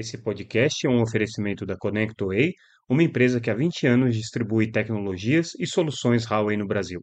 Esse podcast é um oferecimento da ConnectWay, uma empresa que há 20 anos distribui tecnologias e soluções Huawei no Brasil.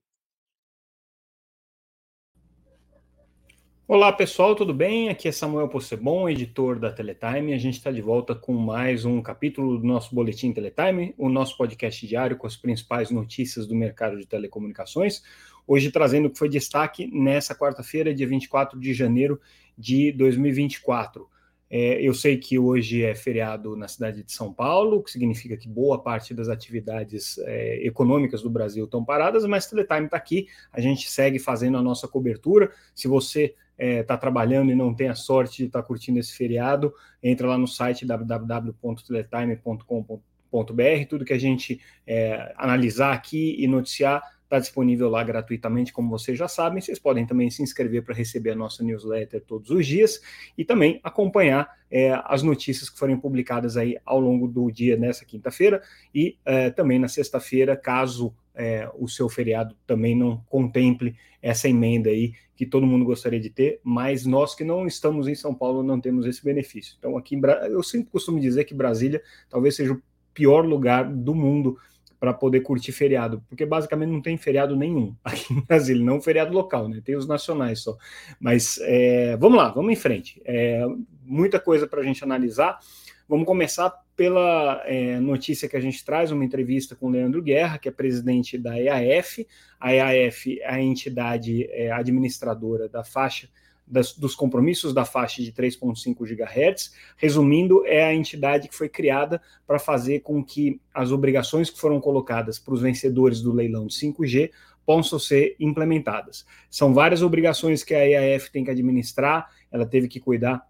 Olá pessoal, tudo bem? Aqui é Samuel Possebon, editor da Teletime. A gente está de volta com mais um capítulo do nosso Boletim Teletime, o nosso podcast diário com as principais notícias do mercado de telecomunicações. Hoje trazendo o que foi destaque nessa quarta-feira, dia 24 de janeiro de 2024. É, eu sei que hoje é feriado na cidade de São Paulo, o que significa que boa parte das atividades é, econômicas do Brasil estão paradas, mas Teletime está aqui, a gente segue fazendo a nossa cobertura. Se você está é, tá trabalhando e não tem a sorte de estar tá curtindo esse feriado, entra lá no site www.teletime.com.br, tudo que a gente é, analisar aqui e noticiar Está disponível lá gratuitamente, como vocês já sabem. Vocês podem também se inscrever para receber a nossa newsletter todos os dias e também acompanhar é, as notícias que forem publicadas aí ao longo do dia nessa quinta-feira e é, também na sexta-feira, caso é, o seu feriado também não contemple essa emenda aí que todo mundo gostaria de ter, mas nós que não estamos em São Paulo não temos esse benefício. Então aqui eu sempre costumo dizer que Brasília talvez seja o pior lugar do mundo para poder curtir feriado, porque basicamente não tem feriado nenhum aqui em Brasília, não feriado local, né? Tem os nacionais só. Mas é, vamos lá, vamos em frente. É, muita coisa para a gente analisar. Vamos começar pela é, notícia que a gente traz, uma entrevista com o Leandro Guerra, que é presidente da EAF. A EAF é a entidade é, administradora da faixa das, dos compromissos da faixa de 3,5 GHz. Resumindo, é a entidade que foi criada para fazer com que as obrigações que foram colocadas para os vencedores do leilão de 5G possam ser implementadas. São várias obrigações que a EAF tem que administrar, ela teve que cuidar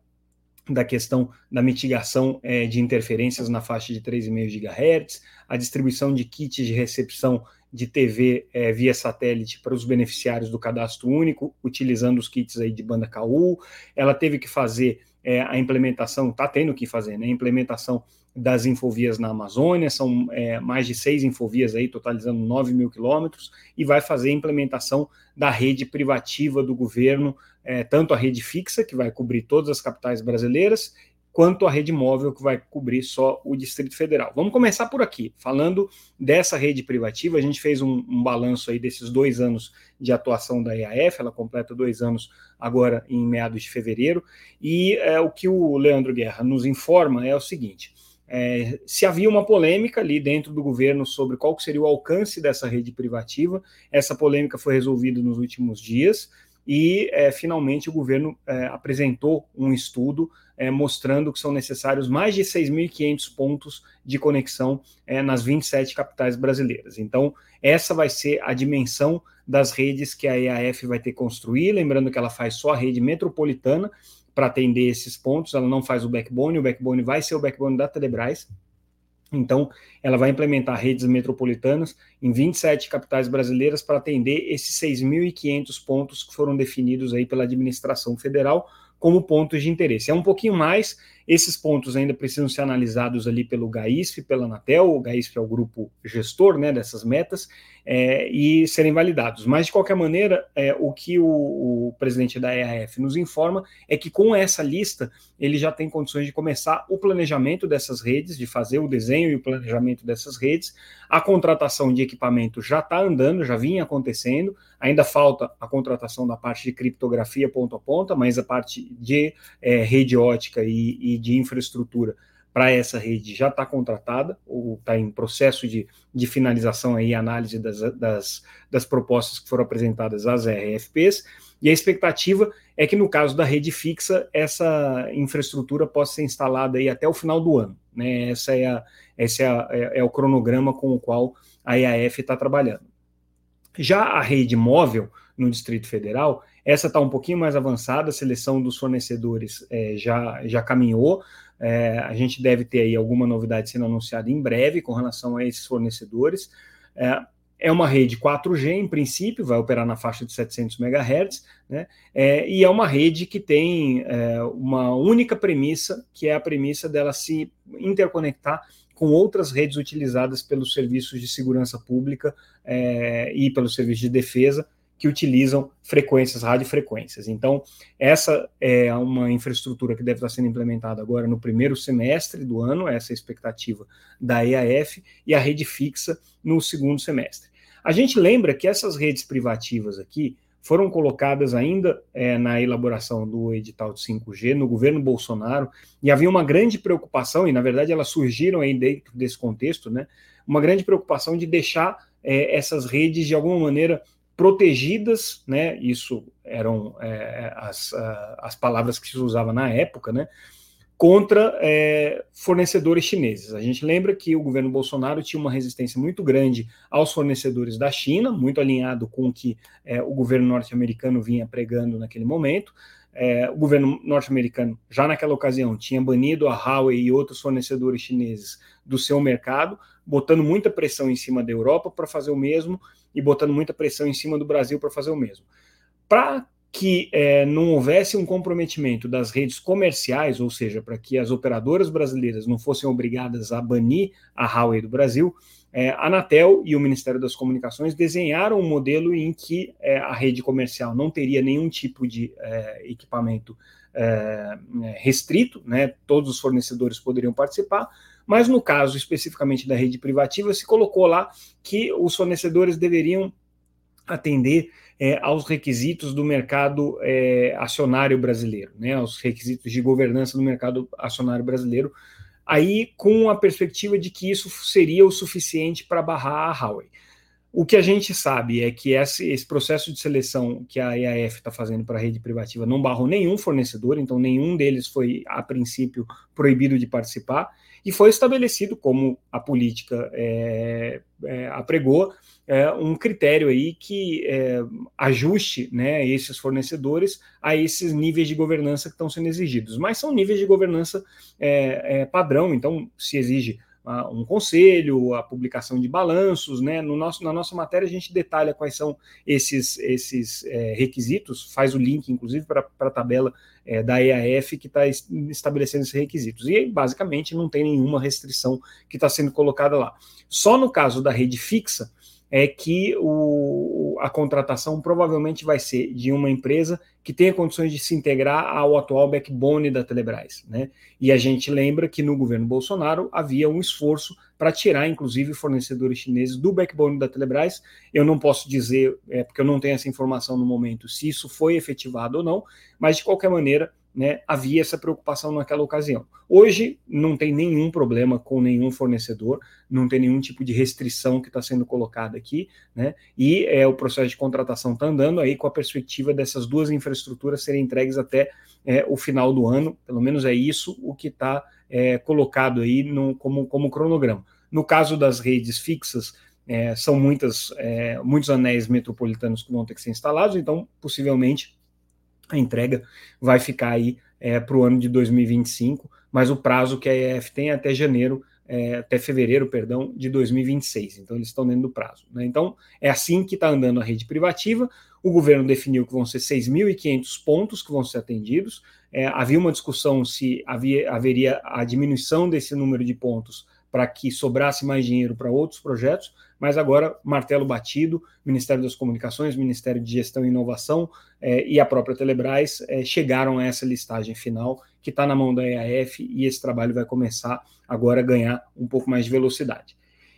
da questão da mitigação é, de interferências na faixa de 3,5 GHz, a distribuição de kits de recepção de TV é, via satélite para os beneficiários do cadastro único, utilizando os kits aí de banda KU. Ela teve que fazer é, a implementação, está tendo que fazer, né? A implementação das infovias na Amazônia, são é, mais de seis infovias aí, totalizando 9 mil quilômetros, e vai fazer a implementação da rede privativa do governo, é, tanto a rede fixa, que vai cobrir todas as capitais brasileiras, quanto a rede móvel, que vai cobrir só o Distrito Federal. Vamos começar por aqui, falando dessa rede privativa. A gente fez um, um balanço aí desses dois anos de atuação da EAF, ela completa dois anos agora em meados de fevereiro, e é, o que o Leandro Guerra nos informa é o seguinte. É, se havia uma polêmica ali dentro do governo sobre qual seria o alcance dessa rede privativa, essa polêmica foi resolvida nos últimos dias e é, finalmente o governo é, apresentou um estudo é, mostrando que são necessários mais de 6.500 pontos de conexão é, nas 27 capitais brasileiras. Então, essa vai ser a dimensão das redes que a EAF vai ter que construir, lembrando que ela faz só a rede metropolitana para atender esses pontos, ela não faz o backbone, o backbone vai ser o backbone da Telebrás, então, ela vai implementar redes metropolitanas em 27 capitais brasileiras para atender esses 6.500 pontos que foram definidos aí pela administração federal como pontos de interesse. É um pouquinho mais, esses pontos ainda precisam ser analisados ali pelo GAISF, pela Anatel, o GAISF é o grupo gestor né, dessas metas, é, e serem validados. Mas, de qualquer maneira, é, o que o, o, presidente da EAF nos informa é que com essa lista ele já tem condições de começar o planejamento dessas redes, de fazer o desenho e o planejamento dessas redes. A contratação de equipamento já está andando, já vinha acontecendo, ainda falta a contratação da parte de criptografia ponto a ponta, mas a parte de é, rede ótica e, e de infraestrutura para essa rede já está contratada, ou está em processo de, de finalização aí, análise das, das, das propostas que foram apresentadas às RFPs, e a expectativa é que no caso da rede fixa, essa infraestrutura possa ser instalada aí até o final do ano. Né? Essa é, a, esse é, a, é, é o cronograma com o qual a EAF está trabalhando. Já a rede móvel no Distrito Federal, essa está um pouquinho mais avançada, a seleção dos fornecedores é, já, já caminhou, é, a gente deve ter aí alguma novidade sendo anunciada em breve com relação a esses fornecedores. É, é uma rede 4G, em princípio, vai operar na faixa de 700 MHz, né? É, e é uma rede que tem é, uma única premissa, que é a premissa dela se interconectar com outras redes utilizadas pelos serviços de segurança pública é, e pelos serviços de defesa, que utilizam frequências, radiofrequências. Então, essa é uma infraestrutura que deve estar sendo implementada agora no primeiro semestre do ano, essa é a expectativa da EAF, e a rede fixa no segundo semestre. A gente lembra que essas redes privativas aqui foram colocadas ainda é, na elaboração do edital de 5G no governo Bolsonaro, e havia uma grande preocupação, e na verdade elas surgiram aí dentro desse contexto, né? Uma grande preocupação de deixar é, essas redes de alguma maneira protegidas, né? Isso eram é, as, as palavras que se usava na época, né? Contra é, fornecedores chineses. A gente lembra que o governo Bolsonaro tinha uma resistência muito grande aos fornecedores da China, muito alinhado com o que é, o governo norte-americano vinha pregando naquele momento. É, o governo norte-americano, já naquela ocasião, tinha banido a Huawei e outros fornecedores chineses do seu mercado, botando muita pressão em cima da Europa para fazer o mesmo e botando muita pressão em cima do Brasil para fazer o mesmo. Para que é, não houvesse um comprometimento das redes comerciais, ou seja, para que as operadoras brasileiras não fossem obrigadas a banir a Huawei do Brasil, é, a Anatel e o Ministério das Comunicações desenharam um modelo em que é, a rede comercial não teria nenhum tipo de é, equipamento é, restrito, né? todos os fornecedores poderiam participar, mas no caso especificamente da rede privativa, se colocou lá que os fornecedores deveriam atender é, aos requisitos do mercado é, acionário brasileiro, né, aos requisitos de governança do mercado acionário brasileiro, aí com a perspectiva de que isso seria o suficiente para barrar a Huawei. O que a gente sabe é que esse, esse processo de seleção que a EAF está fazendo para a rede privativa não barrou nenhum fornecedor, então nenhum deles foi, a princípio, proibido de participar, e foi estabelecido, como a política é, é, apregou, é, um critério aí que é, ajuste né, esses fornecedores a esses níveis de governança que estão sendo exigidos. Mas são níveis de governança é, é, padrão, então se exige um conselho, a publicação de balanços, né? No nosso, na nossa matéria a gente detalha quais são esses, esses é, requisitos, faz o link, inclusive, para a tabela é, da EAF que está estabelecendo esses requisitos. E basicamente não tem nenhuma restrição que está sendo colocada lá. Só no caso da rede fixa, é que o, a contratação provavelmente vai ser de uma empresa que tenha condições de se integrar ao atual backbone da Telebrás. Né? E a gente lembra que no governo Bolsonaro havia um esforço para tirar, inclusive, fornecedores chineses do backbone da Telebrás. Eu não posso dizer, é, porque eu não tenho essa informação no momento, se isso foi efetivado ou não, mas de qualquer maneira, né, havia essa preocupação naquela ocasião. Hoje não tem nenhum problema com nenhum fornecedor, não tem nenhum tipo de restrição que está sendo colocada aqui, né, e é, o processo de contratação está andando aí com a perspectiva dessas duas infraestruturas serem entregues até é, o final do ano, pelo menos é isso o que está é, colocado aí no, como, como cronograma. No caso das redes fixas, é, são muitas, é, muitos anéis metropolitanos que vão ter que ser instalados, então possivelmente a entrega vai ficar aí é, para o ano de 2025, mas o prazo que a EF tem é até janeiro, é, até fevereiro, perdão, de 2026. Então eles estão dentro do prazo. Né? Então é assim que está andando a rede privativa. O governo definiu que vão ser 6.500 pontos que vão ser atendidos. É, havia uma discussão se havia, haveria a diminuição desse número de pontos para que sobrasse mais dinheiro para outros projetos, mas agora martelo batido, Ministério das Comunicações, Ministério de Gestão e Inovação é, e a própria Telebrás é, chegaram a essa listagem final que está na mão da EAF e esse trabalho vai começar agora a ganhar um pouco mais de velocidade.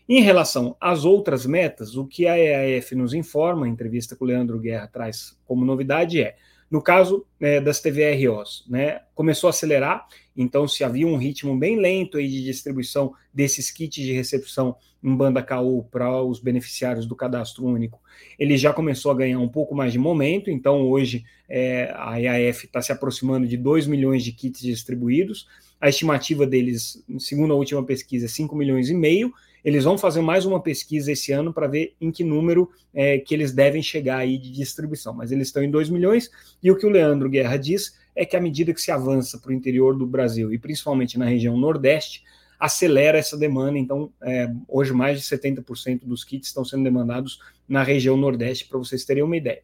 Em relação às outras metas, o que a EAF nos informa, a entrevista que o Leandro Guerra traz como novidade é no caso é, das TVROs, né, começou a acelerar, então se havia um ritmo bem lento aí de distribuição desses kits de recepção em banda KU para os beneficiários do cadastro único, ele já começou a ganhar um pouco mais de momento, então hoje é, a EAF está se aproximando de 2 milhões de kits distribuídos, a estimativa deles, segundo a última pesquisa, é 5 milhões e meio, eles vão fazer mais uma pesquisa esse ano para ver em que número é, que eles devem chegar aí de distribuição. Mas eles estão em 2 milhões, e o que o Leandro Guerra diz é que à medida que se avança para o interior do Brasil, e principalmente na região Nordeste, acelera essa demanda. Então, é, hoje mais de 70% dos kits estão sendo demandados na região Nordeste, para vocês terem uma ideia.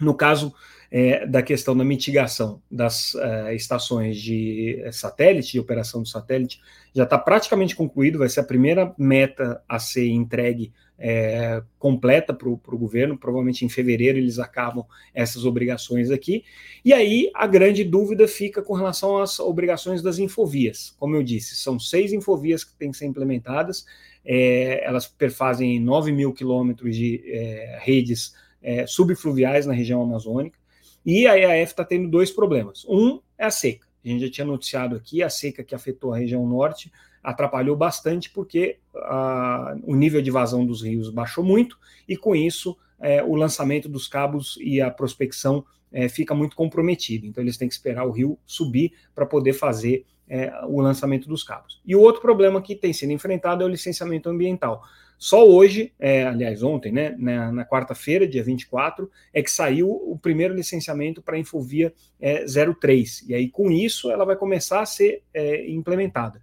No caso é, da questão da mitigação das é, estações de satélite, de operação do satélite, já está praticamente concluído, vai ser a primeira meta a ser entregue é, completa para o governo, provavelmente em fevereiro eles acabam essas obrigações aqui. E aí a grande dúvida fica com relação às obrigações das infovias. Como eu disse, são seis infovias que têm que ser implementadas, é, elas perfazem 9 mil quilômetros de é, redes é, subfluviais na região amazônica, e a EAF está tendo dois problemas. Um é a seca. A gente já tinha noticiado aqui, a seca que afetou a região norte atrapalhou bastante porque a, o nível de vazão dos rios baixou muito e com isso é, o lançamento dos cabos e a prospecção é, fica muito comprometido. Então eles têm que esperar o rio subir para poder fazer é, o lançamento dos cabos. E o outro problema que tem sido enfrentado é o licenciamento ambiental. Só hoje, é, aliás, ontem, né, na, na quarta-feira, dia 24, é que saiu o primeiro licenciamento para a Infovia é, 03. E aí, com isso, ela vai começar a ser é, implementada.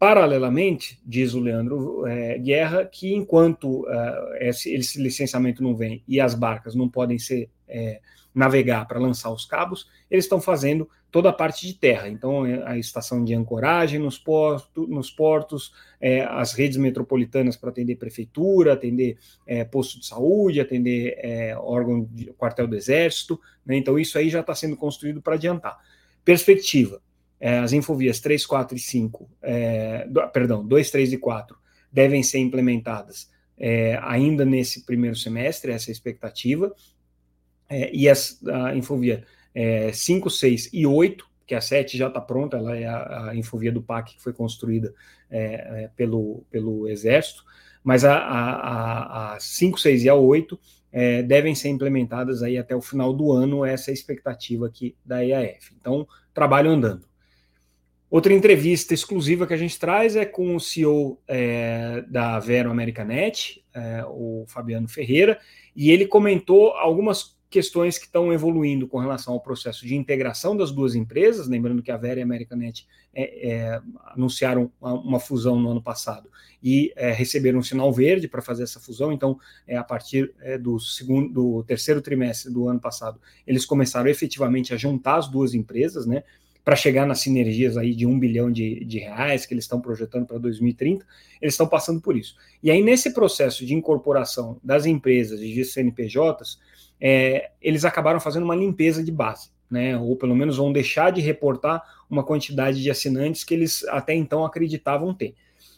Paralelamente, diz o Leandro é, Guerra, que enquanto uh, esse, esse, licenciamento não vem e as barcas não podem ser é, navegar para lançar os cabos, eles estão fazendo toda a parte de terra. Então, é, a estação de ancoragem nos, porto, nos portos, é, as redes metropolitanas para atender prefeitura, atender é, posto de saúde, atender é, órgão de quartel do Exército. Né? Então, isso aí já está sendo construído para adiantar. Perspectiva. É, as infovias 3, 4 e 5, é, do, perdão, 2, 3 e 4 devem ser implementadas ainda nesse primeiro semestre, essa é a expectativa. e as, a infovia é, 5, 6 e 8, que a 7 já está pronta, ela é a, a, infovia do PAC que foi construída é, é, pelo, pelo Exército, mas a, a, a 5, 6 e a 8 é, devem ser implementadas aí até o final do ano, essa é a expectativa aqui da EAF. Então, trabalho andando. Outra entrevista exclusiva que a gente traz é com o CEO é, da Vero Americanet, é, o Fabiano Ferreira, e ele comentou algumas questões que estão evoluindo com relação ao processo de integração das duas empresas, lembrando que a Vera e a Americanet é, é, anunciaram uma, uma, fusão no ano passado e é, receberam um sinal verde para fazer essa fusão, então é, a partir é, do segundo, do terceiro trimestre do ano passado, eles começaram efetivamente a juntar as duas empresas, né? Para chegar nas sinergias aí de um bilhão de, de reais que eles estão projetando para 2030, eles estão passando por isso. E aí, nesse processo de incorporação das empresas e de CNPJs, é, eles acabaram fazendo uma limpeza de base, né? Ou pelo menos vão deixar de reportar uma quantidade de assinantes que eles até então acreditavam ter.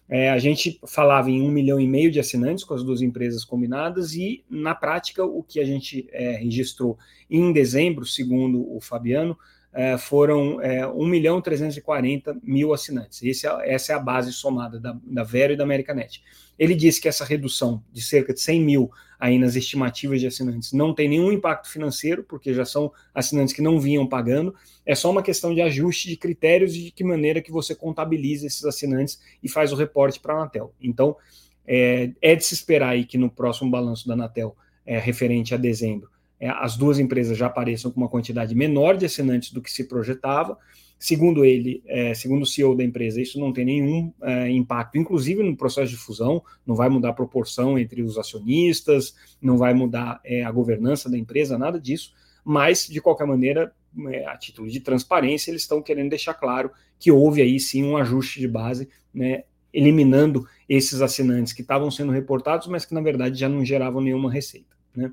É, a gente falava em um milhão e meio de assinantes com as duas empresas combinadas, e na prática, o que a gente é, registrou em dezembro, segundo o Fabiano, é, foram é, 1 milhão 340 mil assinantes. Esse é, essa é a base somada da, da Vero e da Americanet. Ele disse que essa redução de cerca de 100 mil aí nas estimativas de assinantes não tem nenhum impacto financeiro, porque já são assinantes que não vinham pagando, é só uma questão de ajuste de critérios e de que maneira que você contabiliza esses assinantes e faz o reporte para a Anatel. Então, é, é, de se esperar aí que no próximo balanço da Anatel, é, referente a dezembro, as duas empresas já apareçam com uma quantidade menor de assinantes do que se projetava. Segundo ele, é, segundo o CEO da empresa, isso não tem nenhum é, impacto, inclusive no processo de fusão, não vai mudar a proporção entre os acionistas, não vai mudar é, a governança da empresa, nada disso, mas, de qualquer maneira, é, a título de transparência, eles estão querendo deixar claro que houve aí sim um ajuste de base, né, eliminando esses assinantes que estavam sendo reportados, mas que na verdade já não geravam nenhuma receita. Né?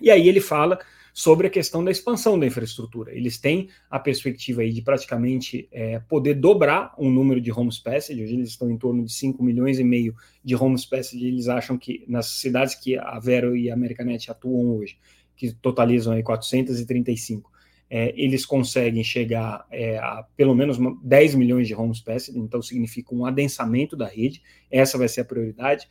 E aí ele fala sobre a questão da expansão da infraestrutura. Eles têm a perspectiva aí de praticamente é, poder dobrar o número de homes passage, hoje eles estão em torno de 5 milhões e meio de homes passage, eles acham que nas cidades que a Vero e a Americanet atuam hoje, que totalizam aí 435, é, eles conseguem chegar é, a pelo menos 10 milhões de homes passage, então significa um adensamento da rede, essa vai ser a prioridade.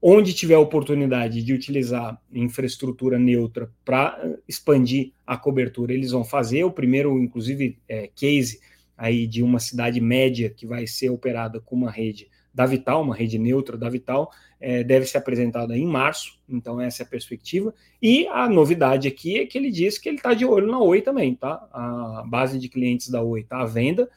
Onde tiver oportunidade de utilizar infraestrutura neutra para expandir a cobertura, eles vão fazer. O primeiro, inclusive, é, case aí de uma cidade média que vai ser operada com uma rede da Vital, uma rede neutra da Vital, é, deve ser apresentada em março, então essa é a perspectiva. E a novidade aqui é que ele diz que ele está de olho na Oi também, tá? A base de clientes da Oi está à venda,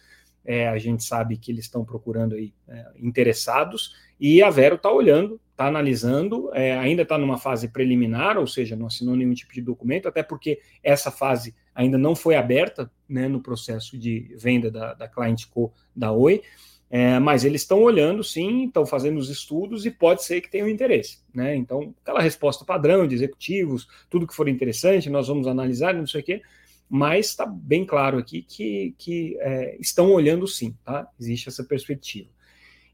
é, a gente sabe que eles estão procurando aí é, interessados, e a Vero está olhando está analisando, é, ainda está numa fase preliminar, ou seja, não assinou nenhum tipo de documento, até porque essa fase ainda não foi aberta né, no processo de venda da, da Client Co da Oi, é, mas eles estão olhando sim, estão fazendo os estudos e pode ser que tenham interesse. Né? Então, aquela resposta padrão de executivos, tudo que for interessante, nós vamos analisar, não sei o quê, mas está bem claro aqui que, que é, estão olhando sim, tá? Existe essa perspectiva.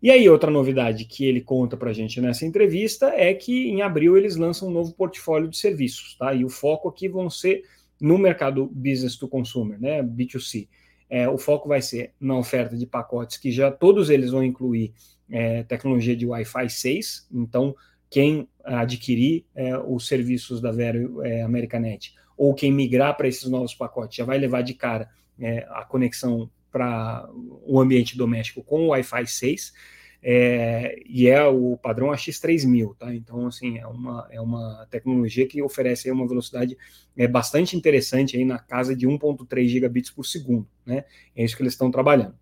E aí, outra novidade que ele conta para a gente nessa entrevista é que em abril eles lançam um novo portfólio de serviços, tá? E o foco aqui vão ser no mercado business to consumer, né? B2C. É, o foco vai ser na oferta de pacotes que já todos eles vão incluir é, tecnologia de Wi-Fi 6. Então, quem adquirir é, os serviços da Vero é, Americanet ou quem migrar para esses novos pacotes já vai levar de cara é, a conexão para o ambiente doméstico com o Wi-Fi 6, é, e é o padrão AX3000, tá? Então, assim, é uma, é uma tecnologia que oferece uma velocidade é, bastante interessante aí na casa de 1.3 gigabits por segundo, né? É isso que eles estão trabalhando.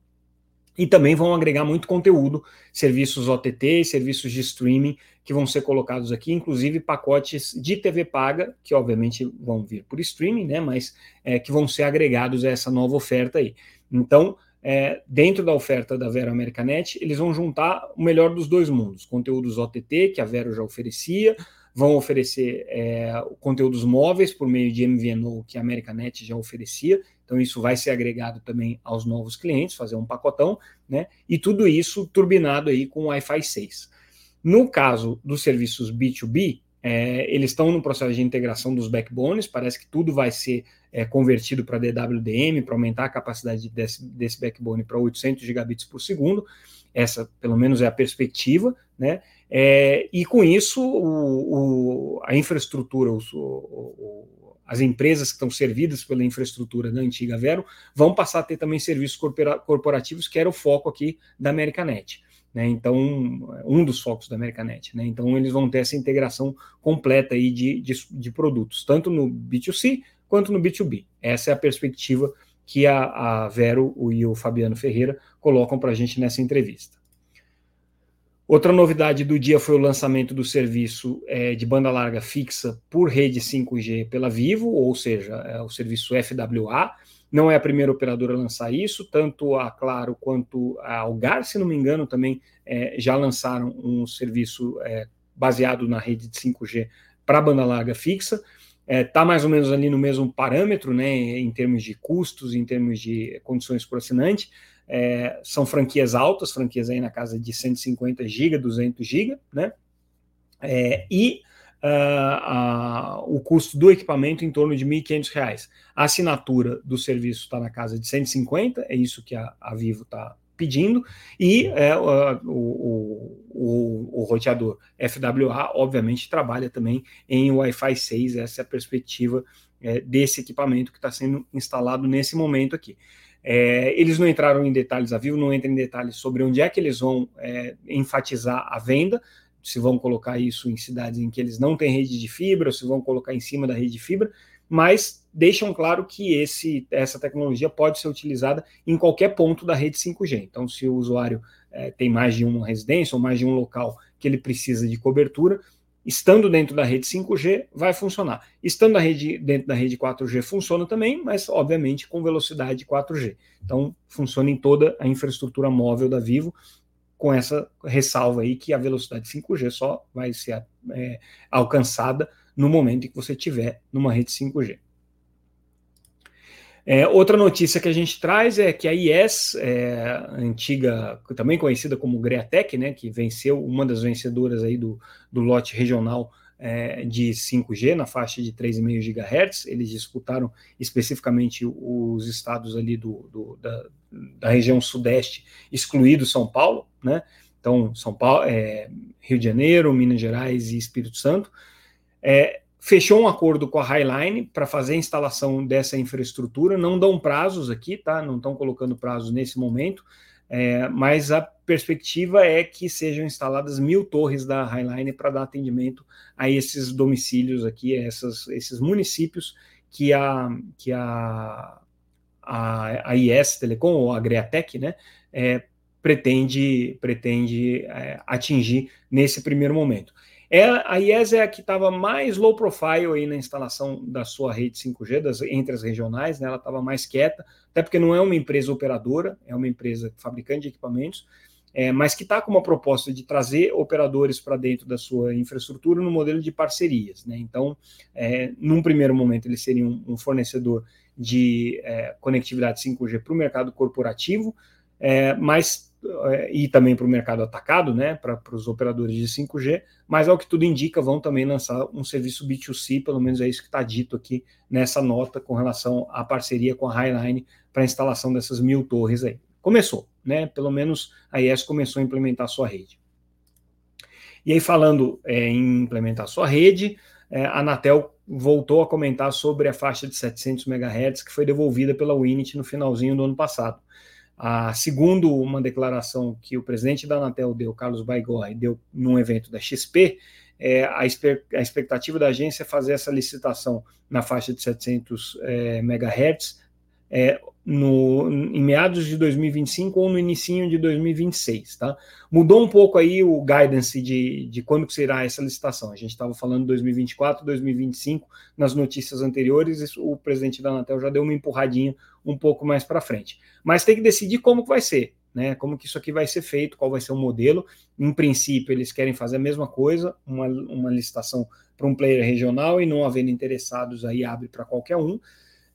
E também vão agregar muito conteúdo, serviços OTT, serviços de streaming que vão ser colocados aqui, inclusive pacotes de TV paga, que obviamente vão vir por streaming, né? Mas é, que vão ser agregados a essa nova oferta aí. Então, é, dentro da oferta da Vero Americanet, eles vão juntar o melhor dos dois mundos: conteúdos OTT, que a Vero já oferecia, vão oferecer é, conteúdos móveis por meio de MVNO, que a Americanet já oferecia. Então, isso vai ser agregado também aos novos clientes, fazer um pacotão, né? E tudo isso turbinado aí com Wi-Fi 6. No caso dos serviços B2B, é, eles estão no processo de integração dos backbones, parece que tudo vai ser é, convertido para DWDM, para aumentar a capacidade desse, desse backbone para 800 gigabits por segundo. Essa, pelo menos, é a perspectiva, né? É, e com isso, o, o, a infraestrutura, o, as empresas que estão servidas pela infraestrutura da antiga Vero vão passar a ter também serviços corporativos, que era o foco aqui da Americanet. Né? Então, um dos focos da Americanet. Né? Então, eles vão ter essa integração completa aí de, de, de, produtos, tanto no B2C quanto no B2B. Essa é a perspectiva que a, a Vero e o Fabiano Ferreira colocam para a gente nessa entrevista. Outra novidade do dia foi o lançamento do serviço é, de banda larga fixa por rede 5G pela Vivo, ou seja, é o serviço FWA. Não é a primeira operadora a lançar isso, tanto a Claro quanto a Algar, se não me engano, também é, já lançaram um serviço é, baseado na rede de 5G para banda larga fixa. Está é, tá mais ou menos ali no mesmo parâmetro, né, em termos de custos, em termos de condições por assinante. É, são franquias altas, franquias aí na casa de 150 GB, 200 GB, né? É, e uh, o custo do equipamento em torno de R$ 1.500. A assinatura do serviço está na casa de 150, é isso que a, a Vivo está pedindo, e é, o, o, o, o, roteador FWA, obviamente, trabalha também em Wi-Fi 6, essa é a perspectiva é, desse equipamento que está sendo instalado nesse momento aqui. É, eles não entraram em detalhes, a Vivo não entra em detalhes sobre onde é que eles vão é, enfatizar a venda, se vão colocar isso em cidades em que eles não têm rede de fibra, ou se vão colocar em cima da rede de fibra, mas deixam claro que esse, essa tecnologia pode ser utilizada em qualquer ponto da rede 5G. Então, se o usuário é, tem mais de uma residência ou mais de um local que ele precisa de cobertura, estando dentro da rede 5G, vai funcionar. Estando rede, dentro da rede 4G, funciona também, mas obviamente com velocidade 4G. Então, funciona em toda a infraestrutura móvel da Vivo, com essa ressalva aí que a velocidade 5G só vai ser é, alcançada no momento em que você tiver numa rede 5G. É, outra notícia que a gente traz é que a IES, é, antiga, também conhecida como Greatec, né, que venceu, uma das vencedoras aí do, do lote regional é, de 5G na faixa de 3,5 GHz, eles disputaram especificamente os estados ali do, do da, da região sudeste, excluído São Paulo, né? Então, São Paulo, é, Rio de Janeiro, Minas Gerais e Espírito Santo. É, fechou um acordo com a Highline para fazer a instalação dessa infraestrutura. Não dão prazos aqui, tá? Não estão colocando prazos nesse momento, é, mas a perspectiva é que sejam instaladas mil torres da Highline para dar atendimento a esses domicílios aqui, a essas, esses municípios que a, que a a, a IS Telecom, ou a Greatec, né, é, pretende, pretende é, atingir nesse primeiro momento. É, a IES é a que estava mais low profile aí na instalação da sua rede 5G, das, entre as regionais, né? ela estava mais quieta, até porque não é uma empresa operadora, é uma empresa fabricante de equipamentos, é, mas que está com uma proposta de trazer operadores para dentro da sua infraestrutura no modelo de parcerias. Né? Então, é, num primeiro momento, eles seriam um fornecedor de é, conectividade 5G para o mercado corporativo, é, mas e também para o mercado atacado, né, para os operadores de 5G, mas ao que tudo indica, vão também lançar um serviço B2C, pelo menos é isso que está dito aqui nessa nota com relação à parceria com a Highline para a instalação dessas mil torres aí. Começou, né? Pelo menos a IES começou a implementar a sua rede. E aí, falando é, em implementar a sua rede, é, a Anatel voltou a comentar sobre a faixa de 700 MHz que foi devolvida pela Winit no finalzinho do ano passado. A, segundo uma declaração que o presidente da Anatel deu, Carlos Baigorre, deu num evento da XP, é, a, a, expectativa da agência é fazer essa licitação na faixa de 700 é, MHz é, no, em meados de 2025 ou no início de 2026, tá? Mudou um pouco aí o guidance de, de quando será essa licitação. A gente estava falando 2024, 2025 nas notícias anteriores, o presidente da Anatel já deu uma empurradinha um pouco mais para frente. Mas tem que decidir como que vai ser, né? Como que isso aqui vai ser feito, qual vai ser o modelo. Em princípio, eles querem fazer a mesma coisa, uma, uma licitação para um player regional e não havendo interessados aí abre para qualquer um.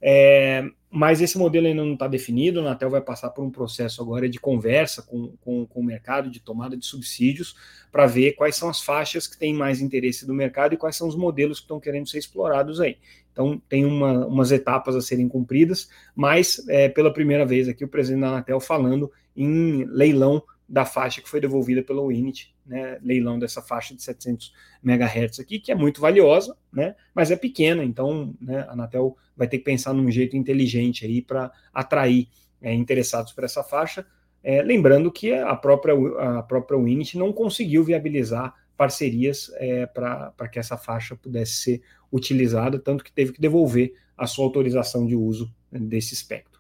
É, mas esse modelo ainda não está definido. A Anatel vai passar por um processo agora de conversa com, com, com o mercado, de tomada de subsídios, para ver quais são as faixas que têm mais interesse do mercado e quais são os modelos que estão querendo ser explorados aí. Então, tem uma, umas etapas a serem cumpridas, mas é, pela primeira vez aqui o presidente da Anatel falando em leilão da faixa que foi devolvida pela Winit, né, leilão dessa faixa de 700 MHz aqui, que é muito valiosa, né, mas é pequena, então né, a Anatel vai ter que pensar num jeito inteligente aí para atrair é, interessados por essa faixa, é, lembrando que a própria, a própria Winit não conseguiu viabilizar parcerias é, para que essa faixa pudesse ser utilizada, tanto que teve que devolver a sua autorização de uso desse espectro.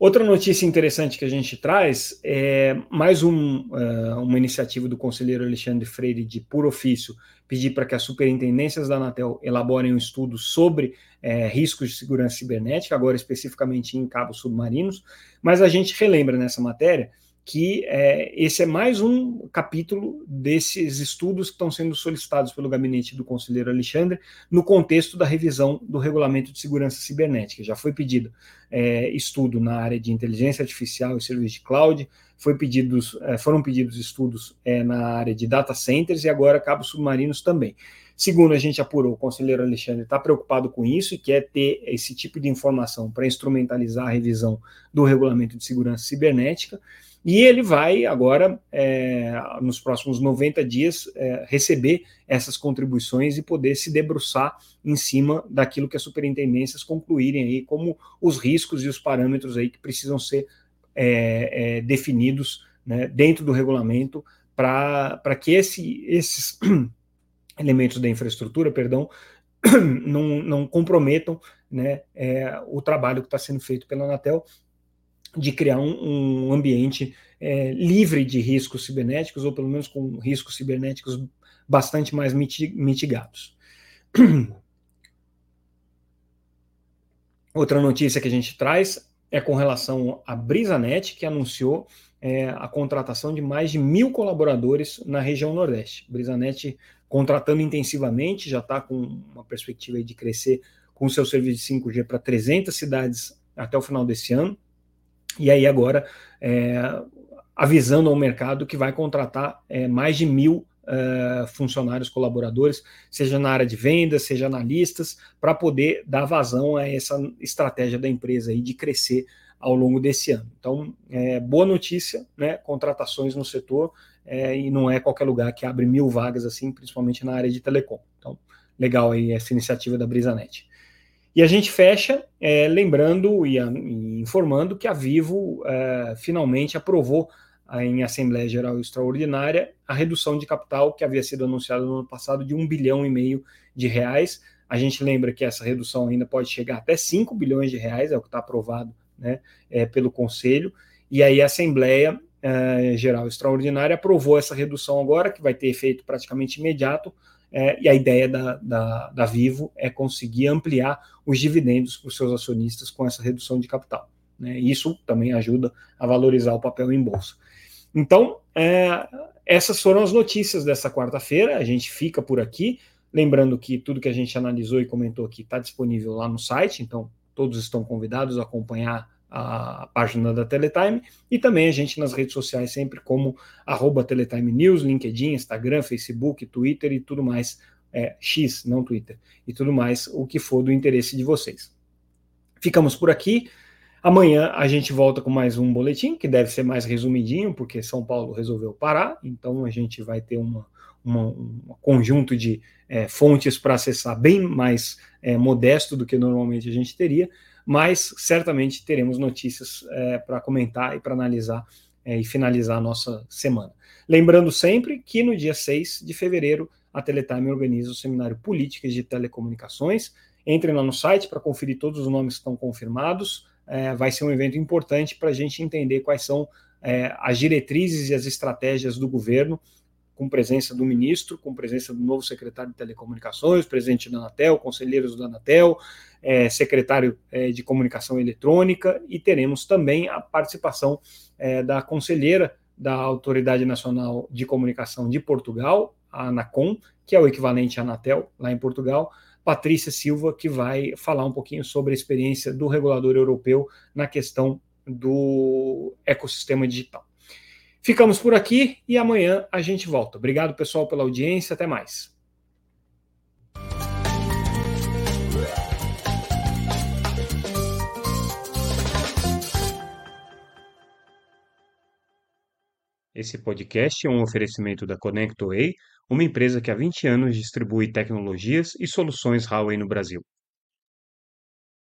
Outra notícia interessante que a gente traz é mais um, uh, uma iniciativa do conselheiro Alexandre Freire de por ofício pedir para que as superintendências da Anatel elaborem um estudo sobre é, riscos de segurança cibernética, agora especificamente em cabos submarinos, mas a gente relembra nessa matéria que é, esse é mais um capítulo desses estudos que estão sendo solicitados pelo gabinete do conselheiro Alexandre no contexto da revisão do regulamento de segurança cibernética. Já foi pedido é, estudo na área de inteligência artificial e serviço de cloud, foi pedidos, é, foram pedidos estudos é, na área de data centers e agora cabos submarinos também. Segundo a gente apurou, o conselheiro Alexandre está preocupado com isso e quer ter esse tipo de informação para instrumentalizar a revisão do regulamento de segurança cibernética. E ele vai agora, é, nos próximos 90 dias, é, receber essas contribuições e poder se debruçar em cima daquilo que as superintendências concluírem aí como os riscos e os parâmetros aí que precisam ser é, é definidos né, dentro do regulamento para que esse, esses elementos da infraestrutura, perdão, não, não comprometam né, é, o trabalho que está sendo feito pela Anatel de criar um, um ambiente é, livre de riscos cibernéticos, ou pelo menos com riscos cibernéticos bastante mais mitigados. Outra notícia que a gente traz é com relação à BrisaNet, que anunciou é, a contratação de mais de mil colaboradores na região Nordeste. BrisaNet contratando intensivamente, já está com uma perspectiva de crescer com seu serviço de 5G para 300 cidades até o final desse ano. E aí agora é, avisando ao mercado que vai contratar é, mais de mil é, funcionários colaboradores, seja na área de vendas, seja analistas, para poder dar vazão a essa estratégia da empresa aí de crescer ao longo desse ano. Então, é, boa notícia, né? Contratações no setor é, e não é qualquer lugar que abre mil vagas assim, principalmente na área de telecom. Então, legal aí essa iniciativa da BrisaNet. E a gente fecha é, lembrando e, e, informando que a Vivo é, finalmente aprovou em Assembleia Geral Extraordinária a redução de capital que havia sido anunciada no ano passado de um bilhão e meio de reais. A gente lembra que essa redução ainda pode chegar até 5 bilhões de reais, é o que está aprovado né, é, pelo Conselho. E aí a Assembleia é, Geral Extraordinária aprovou essa redução agora, que vai ter efeito praticamente imediato, é, e a ideia da, da, da, Vivo é conseguir ampliar os dividendos para os seus acionistas com essa redução de capital. Né? Isso também ajuda a valorizar o papel em bolsa. Então, é, essas foram as notícias dessa quarta-feira. A gente fica por aqui. Lembrando que tudo que a gente analisou e comentou aqui está disponível lá no site, então todos estão convidados a acompanhar a página da Teletime e também a gente nas redes sociais sempre como arroba Teletime News, LinkedIn, Instagram, Facebook, Twitter e tudo mais, é, X, não Twitter, e tudo mais, o que for do interesse de vocês. Ficamos por aqui. Amanhã a gente volta com mais um boletim, que deve ser mais resumidinho, porque São Paulo resolveu parar, então a gente vai ter uma, um conjunto de é, fontes para acessar bem mais é, modesto do que normalmente a gente teria mas certamente teremos notícias é, para comentar e para analisar é, e finalizar a nossa semana. Lembrando sempre que no dia 6 de fevereiro a Teletime organiza o seminário Políticas de Telecomunicações. Entrem lá no site para conferir todos os nomes que estão confirmados. É, vai ser um evento importante para a gente entender quais são é, as diretrizes e as estratégias do governo com presença do ministro, com presença do novo secretário de Telecomunicações, presidente da Anatel, conselheiros da Anatel, é, secretário é, de Comunicação Eletrônica, e teremos também a participação é, da conselheira da Autoridade Nacional de Comunicação de Portugal, a ANACOM, que é o equivalente à Anatel lá em Portugal, Patrícia Silva, que vai falar um pouquinho sobre a experiência do regulador europeu na questão do ecossistema digital. Ficamos por aqui e amanhã a gente volta. Obrigado, pessoal, pela audiência. Até mais. Esse podcast é um oferecimento da ConnectWay, uma empresa que há 20 anos distribui tecnologias e soluções Huawei no Brasil.